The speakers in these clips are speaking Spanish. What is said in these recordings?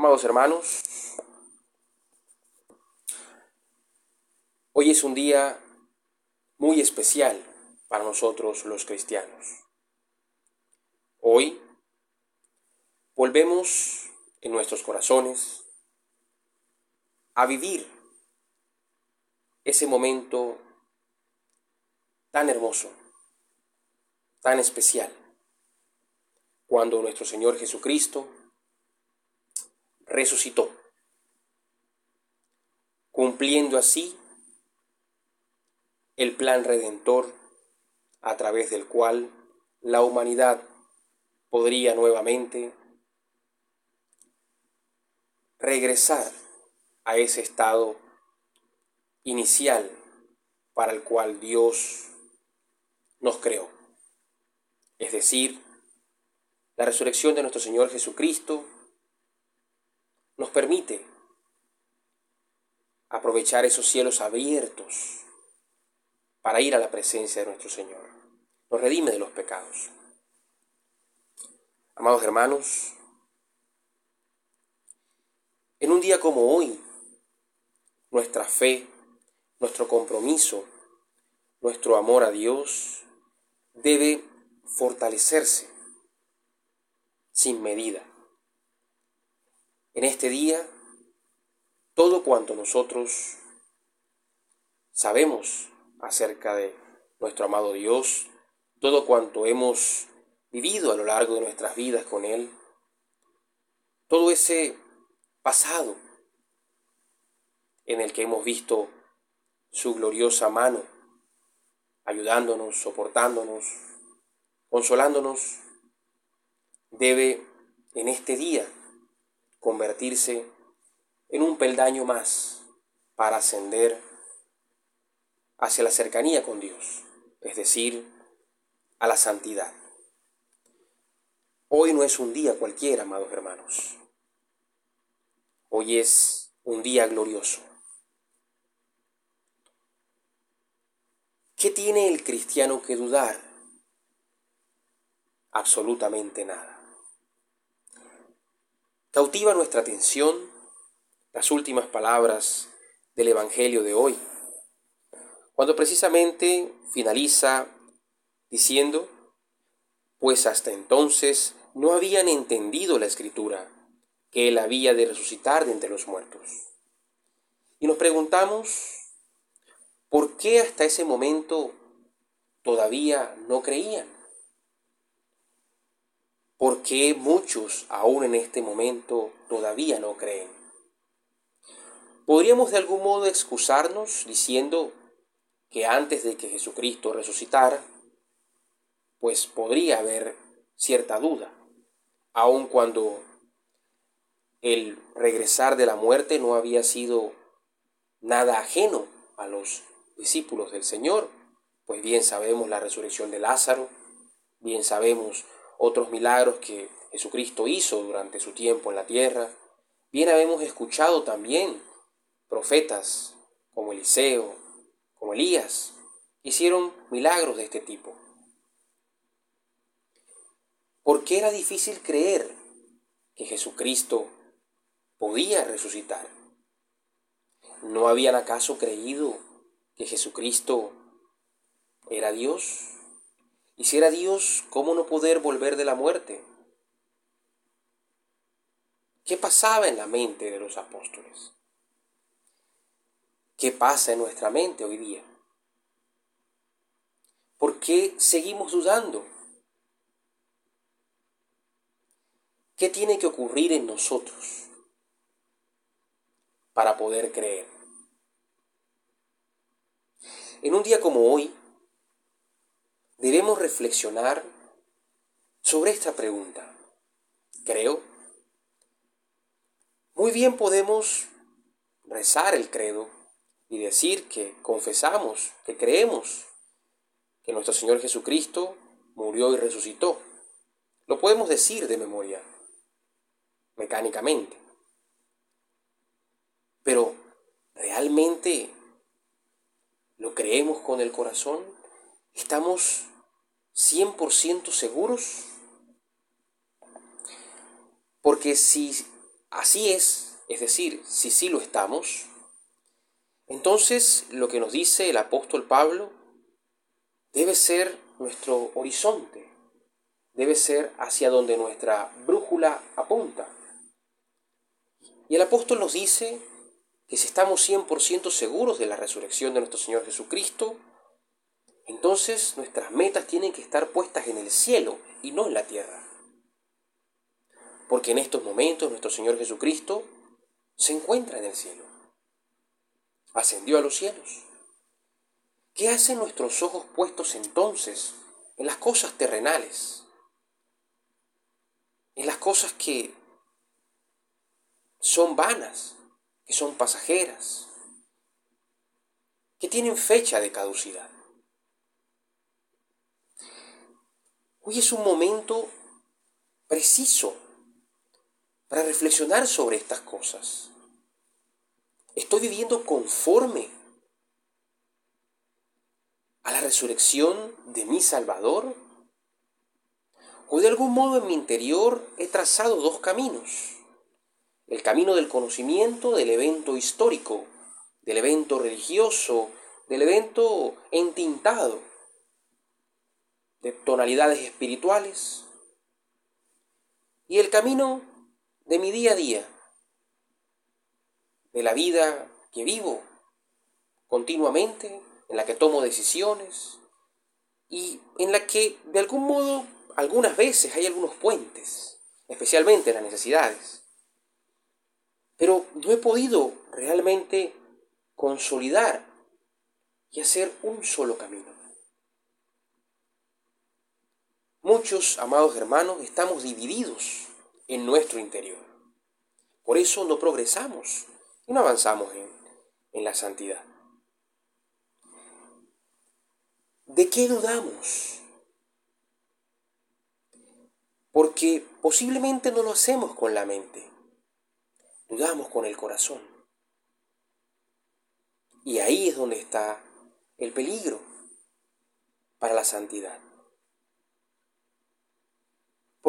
Amados hermanos, hoy es un día muy especial para nosotros los cristianos. Hoy volvemos en nuestros corazones a vivir ese momento tan hermoso, tan especial, cuando nuestro Señor Jesucristo resucitó, cumpliendo así el plan redentor a través del cual la humanidad podría nuevamente regresar a ese estado inicial para el cual Dios nos creó. Es decir, la resurrección de nuestro Señor Jesucristo nos permite aprovechar esos cielos abiertos para ir a la presencia de nuestro Señor. Nos redime de los pecados. Amados hermanos, en un día como hoy, nuestra fe, nuestro compromiso, nuestro amor a Dios debe fortalecerse sin medida. En este día, todo cuanto nosotros sabemos acerca de nuestro amado Dios, todo cuanto hemos vivido a lo largo de nuestras vidas con Él, todo ese pasado en el que hemos visto su gloriosa mano, ayudándonos, soportándonos, consolándonos, debe en este día convertirse en un peldaño más para ascender hacia la cercanía con Dios, es decir, a la santidad. Hoy no es un día cualquiera, amados hermanos. Hoy es un día glorioso. ¿Qué tiene el cristiano que dudar? Absolutamente nada. Cautiva nuestra atención las últimas palabras del Evangelio de hoy, cuando precisamente finaliza diciendo, pues hasta entonces no habían entendido la escritura, que Él había de resucitar de entre los muertos. Y nos preguntamos, ¿por qué hasta ese momento todavía no creían? ¿Por qué muchos aún en este momento todavía no creen? Podríamos de algún modo excusarnos diciendo que antes de que Jesucristo resucitara, pues podría haber cierta duda, aun cuando el regresar de la muerte no había sido nada ajeno a los discípulos del Señor, pues bien sabemos la resurrección de Lázaro, bien sabemos otros milagros que Jesucristo hizo durante su tiempo en la tierra. Bien habemos escuchado también profetas como Eliseo, como Elías, hicieron milagros de este tipo. ¿Por qué era difícil creer que Jesucristo podía resucitar? ¿No habían acaso creído que Jesucristo era Dios? Y si era Dios, ¿cómo no poder volver de la muerte? ¿Qué pasaba en la mente de los apóstoles? ¿Qué pasa en nuestra mente hoy día? ¿Por qué seguimos dudando? ¿Qué tiene que ocurrir en nosotros para poder creer? En un día como hoy, debemos reflexionar sobre esta pregunta. Creo. Muy bien podemos rezar el credo y decir que confesamos, que creemos que nuestro Señor Jesucristo murió y resucitó. Lo podemos decir de memoria, mecánicamente. Pero, ¿realmente lo creemos con el corazón? ¿Estamos 100% seguros? Porque si así es, es decir, si sí lo estamos, entonces lo que nos dice el apóstol Pablo debe ser nuestro horizonte, debe ser hacia donde nuestra brújula apunta. Y el apóstol nos dice que si estamos 100% seguros de la resurrección de nuestro Señor Jesucristo, entonces nuestras metas tienen que estar puestas en el cielo y no en la tierra. Porque en estos momentos nuestro Señor Jesucristo se encuentra en el cielo. Ascendió a los cielos. ¿Qué hacen nuestros ojos puestos entonces en las cosas terrenales? En las cosas que son vanas, que son pasajeras, que tienen fecha de caducidad. Hoy es un momento preciso para reflexionar sobre estas cosas. ¿Estoy viviendo conforme a la resurrección de mi Salvador? ¿O de algún modo en mi interior he trazado dos caminos? El camino del conocimiento del evento histórico, del evento religioso, del evento entintado, de tonalidades espirituales, y el camino de mi día a día, de la vida que vivo continuamente, en la que tomo decisiones y en la que de algún modo algunas veces hay algunos puentes, especialmente en las necesidades. Pero no he podido realmente consolidar y hacer un solo camino. Muchos, amados hermanos, estamos divididos en nuestro interior. Por eso no progresamos y no avanzamos en, en la santidad. ¿De qué dudamos? Porque posiblemente no lo hacemos con la mente, dudamos con el corazón. Y ahí es donde está el peligro para la santidad.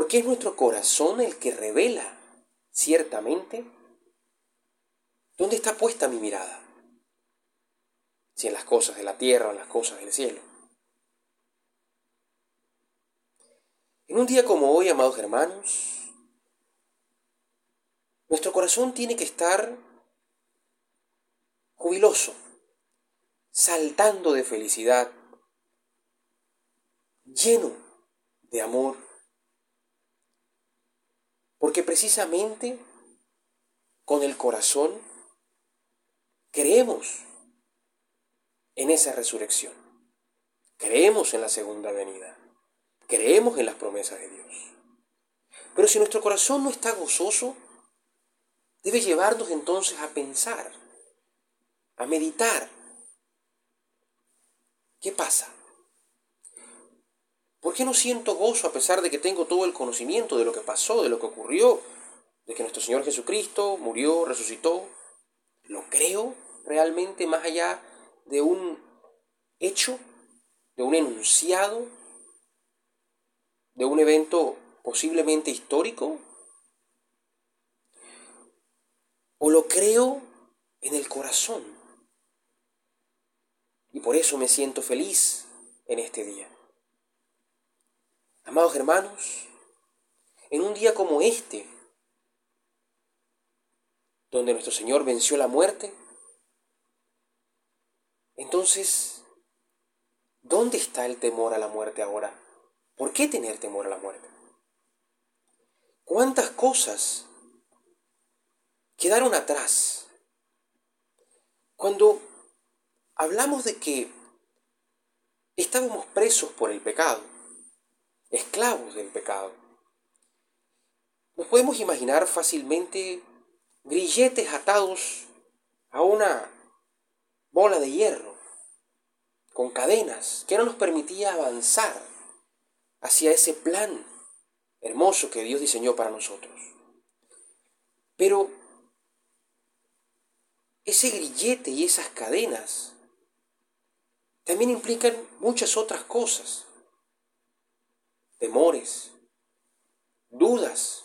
Porque es nuestro corazón el que revela, ciertamente, dónde está puesta mi mirada. Si en las cosas de la tierra o en las cosas del cielo. En un día como hoy, amados hermanos, nuestro corazón tiene que estar jubiloso, saltando de felicidad, lleno de amor, porque precisamente con el corazón creemos en esa resurrección, creemos en la segunda venida. Creemos en las promesas de Dios. Pero si nuestro corazón no está gozoso, debe llevarnos entonces a pensar, a meditar. ¿Qué pasa? ¿Por qué no siento gozo a pesar de que tengo todo el conocimiento de lo que pasó, de lo que ocurrió, de que nuestro Señor Jesucristo murió, resucitó? ¿Lo creo realmente más allá de un hecho, de un enunciado de un evento posiblemente histórico? ¿O lo creo en el corazón? Y por eso me siento feliz en este día. Amados hermanos, en un día como este, donde nuestro Señor venció la muerte, entonces, ¿dónde está el temor a la muerte ahora? ¿Por qué tener temor a la muerte? ¿Cuántas cosas quedaron atrás? Cuando hablamos de que estábamos presos por el pecado, esclavos del pecado, nos podemos imaginar fácilmente grilletes atados a una bola de hierro, con cadenas que no nos permitía avanzar hacia ese plan hermoso que Dios diseñó para nosotros. Pero ese grillete y esas cadenas también implican muchas otras cosas. Temores, dudas,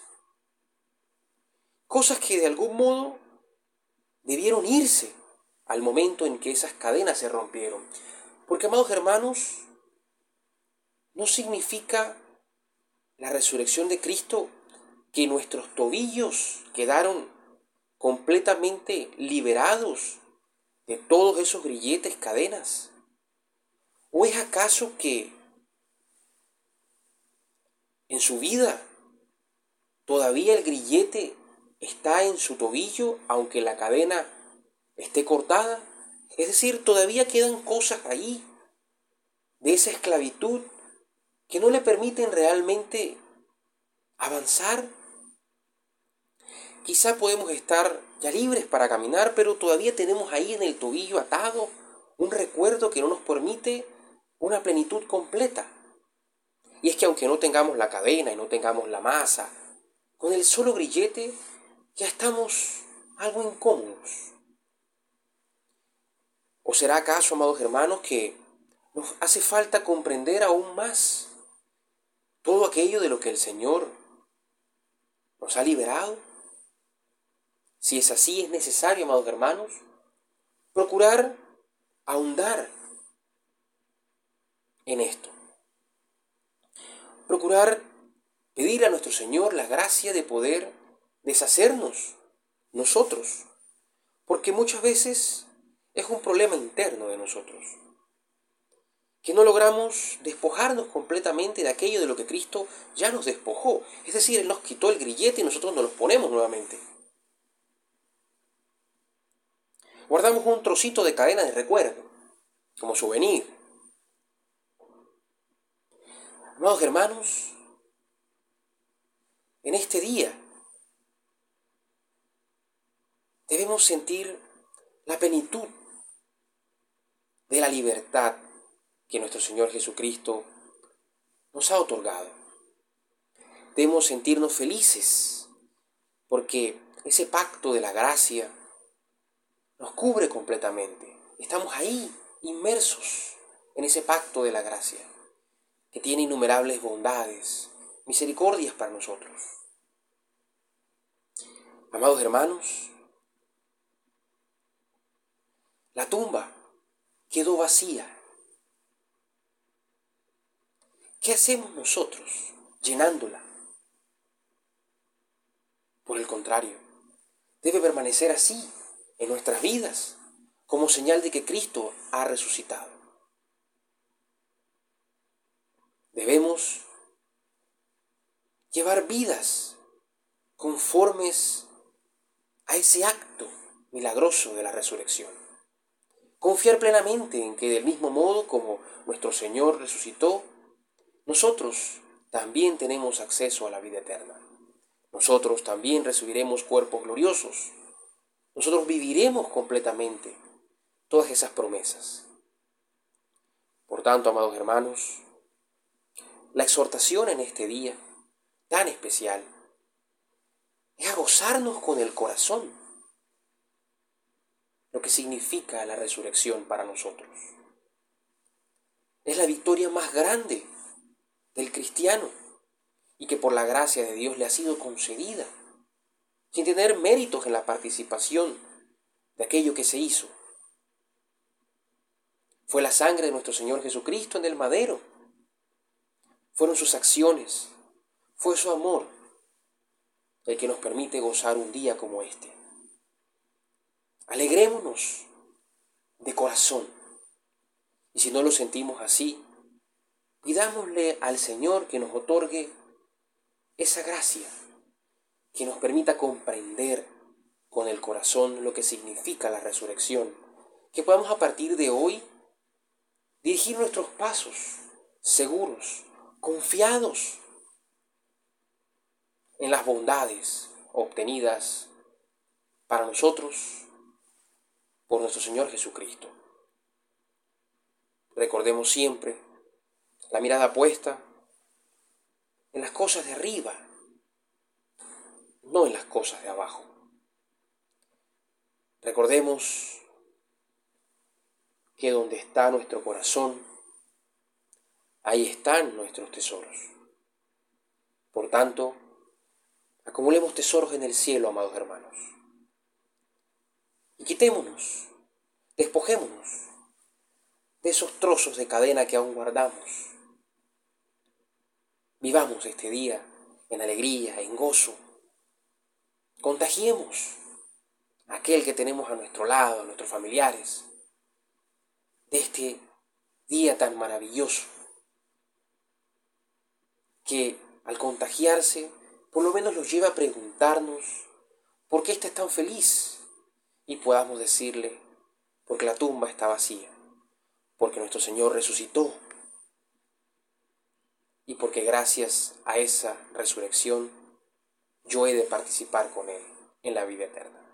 Cosas que de algún modo debieron irse al momento en que esas cadenas se rompieron. Porque, amados hermanos, no significa la resurrección de Cristo que nuestros tobillos quedaron completamente liberados de todos esos grilletes, cadenas. ¿O es acaso que en su vida todavía el grillete está en su tobillo aunque la cadena esté cortada? Es decir, todavía quedan cosas ahí de esa esclavitud que no le permiten realmente avanzar. Quizá podemos estar ya libres para caminar, pero todavía tenemos ahí en el tobillo atado un recuerdo que no nos permite una plenitud completa. Y es que aunque no tengamos la cadena y no tengamos la masa, con el solo grillete ya estamos algo incómodos. ¿O será acaso, amados hermanos, que nos hace falta comprender aún más todo aquello de lo que el Señor nos ha liberado? Si es así, es necesario, amados hermanos, procurar ahondar en esto. Procurar pedir a nuestro Señor la gracia de poder deshacernos nosotros, porque muchas veces es un problema interno de nosotros, que no logramos despojarnos completamente de aquello de lo que Cristo ya nos despojó, es decir, Él nos quitó el grillete y nosotros nos lo ponemos nuevamente. Guardamos un trocito de cadena de recuerdo, como souvenir. Amados hermanos, en este día debemos sentir la plenitud de la libertad que nuestro Señor Jesucristo nos ha otorgado. Debemos sentirnos felices porque ese pacto de la gracia nos cubre completamente. Estamos ahí, inmersos en ese pacto de la gracia, que tiene innumerables bondades, misericordias para nosotros. Amados hermanos, la tumba quedó vacía. ¿Qué hacemos nosotros llenándola? Por el contrario, debe permanecer así en nuestras vidas como señal de que Cristo ha resucitado. Debemos llevar vidas conformes a ese acto milagroso de la resurrección. Confiar plenamente en que del mismo modo como nuestro Señor resucitó, nosotros también tenemos acceso a la vida eterna. Nosotros también recibiremos cuerpos gloriosos nosotros viviremos completamente todas esas promesas. Por tanto, amados hermanos, la exhortación en este día tan especial es a gozarnos con el corazón lo que significa la resurrección para nosotros. Es la victoria más grande del cristiano y que por la gracia de Dios le ha sido concedida sin tener méritos en la participación de aquello que se hizo. Fue la sangre de nuestro Señor Jesucristo en el madero. Fueron sus acciones. Fue su amor el que nos permite gozar un día como este. Alegrémonos de corazón. Y si no lo sentimos así, pidámosle al Señor que nos otorgue esa gracia que nos permita comprender con el corazón lo que significa la resurrección, que podamos a partir de hoy dirigir nuestros pasos seguros, confiados en las bondades obtenidas para nosotros por nuestro Señor Jesucristo. Recordemos siempre la mirada puesta en las cosas de arriba, no en las cosas de abajo. Recordemos que donde está nuestro corazón, ahí están nuestros tesoros. Por tanto, Acumulemos tesoros en el cielo, amados hermanos. Y quitémonos, despojémonos de esos trozos de cadena que aún guardamos. Vivamos este día en alegría, en gozo. Contagiemos a aquel que tenemos a nuestro lado, a nuestros familiares, de este día tan maravilloso, que al contagiarse, por lo menos los lleva a preguntarnos por qué éste es tan feliz y podamos decirle, porque la tumba está vacía, porque nuestro Señor resucitó y porque gracias a esa resurrección yo he de participar con Él en la vida eterna.